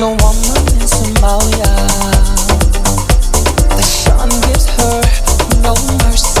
no mercy.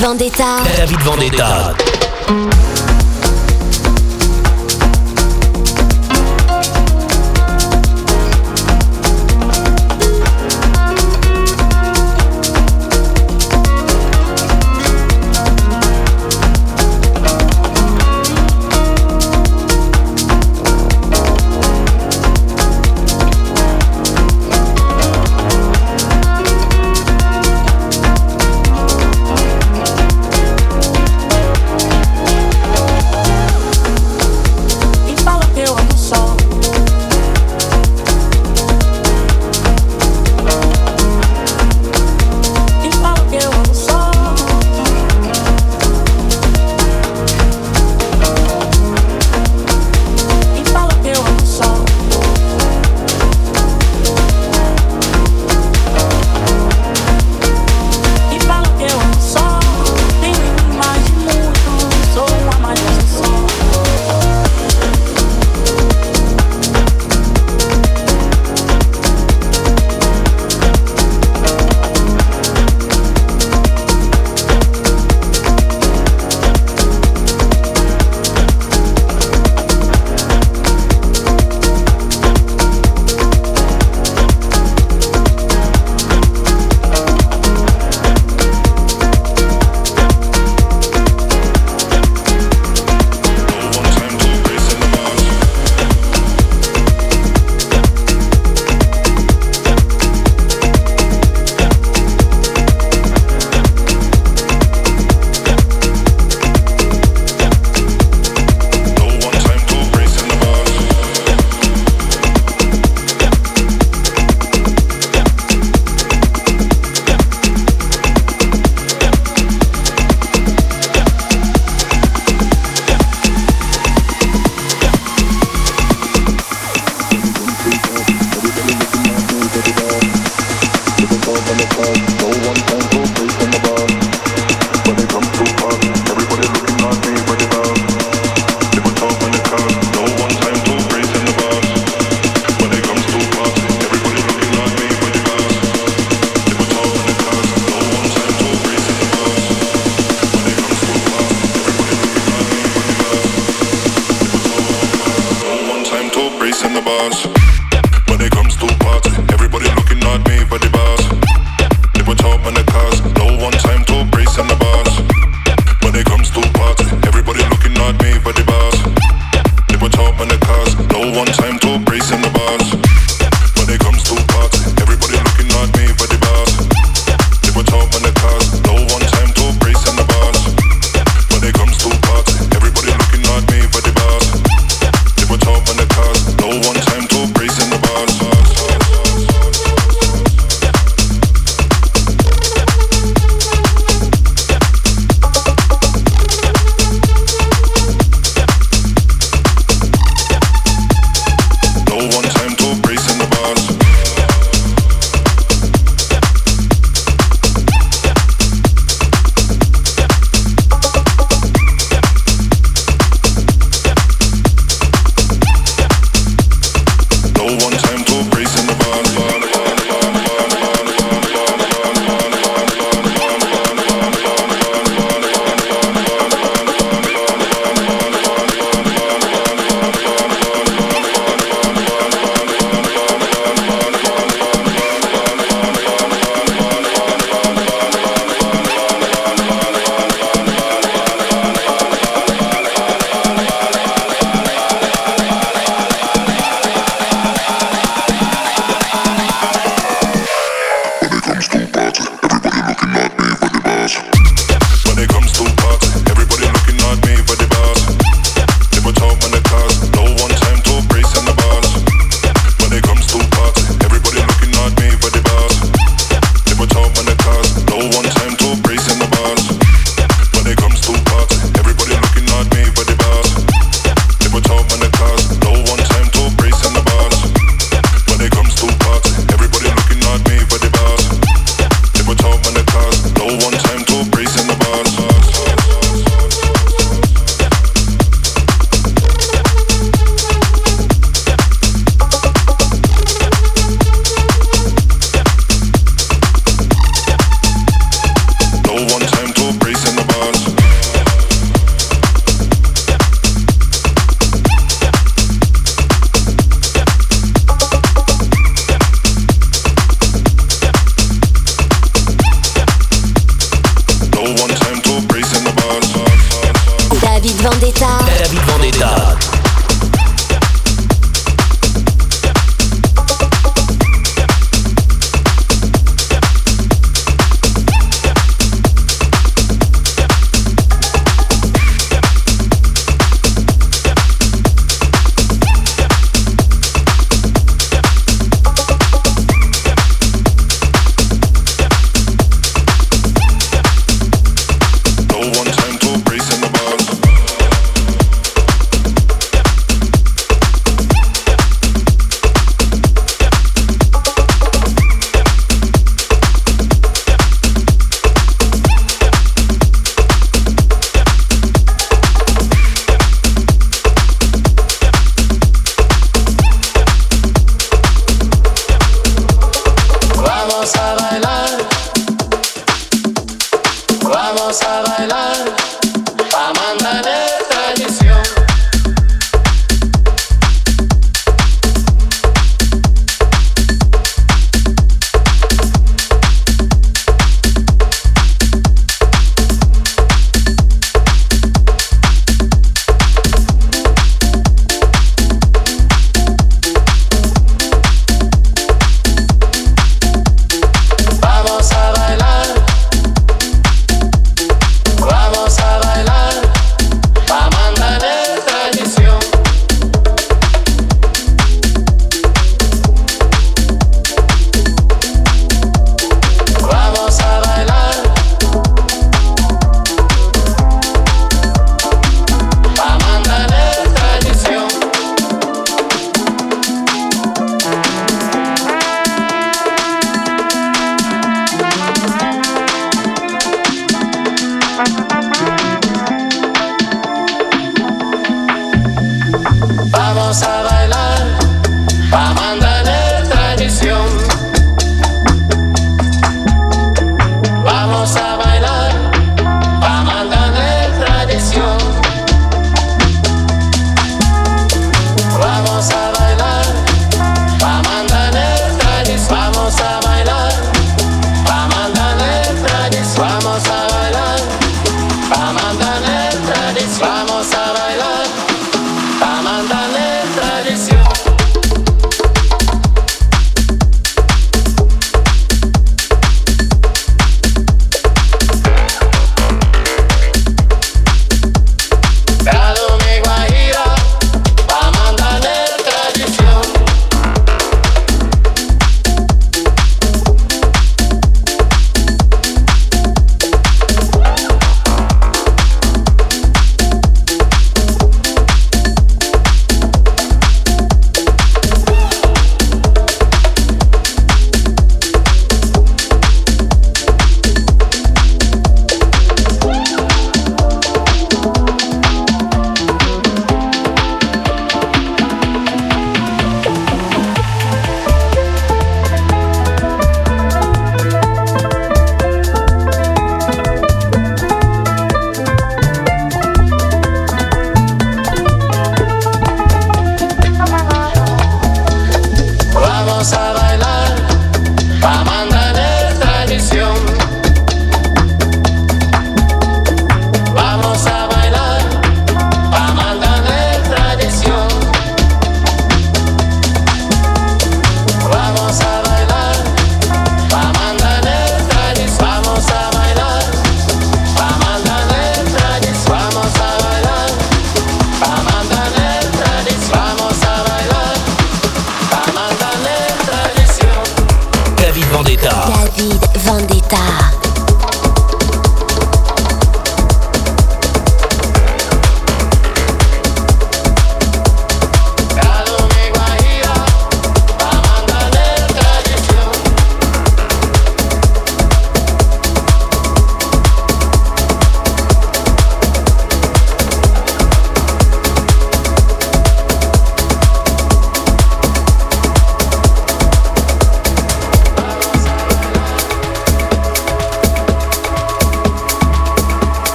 Vendetta. David Vendetta.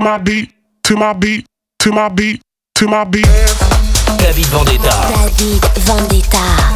To my beat, to my beat, to my beat, to my beat. David Vendetta. David Vendetta.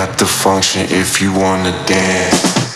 At the function if you wanna dance.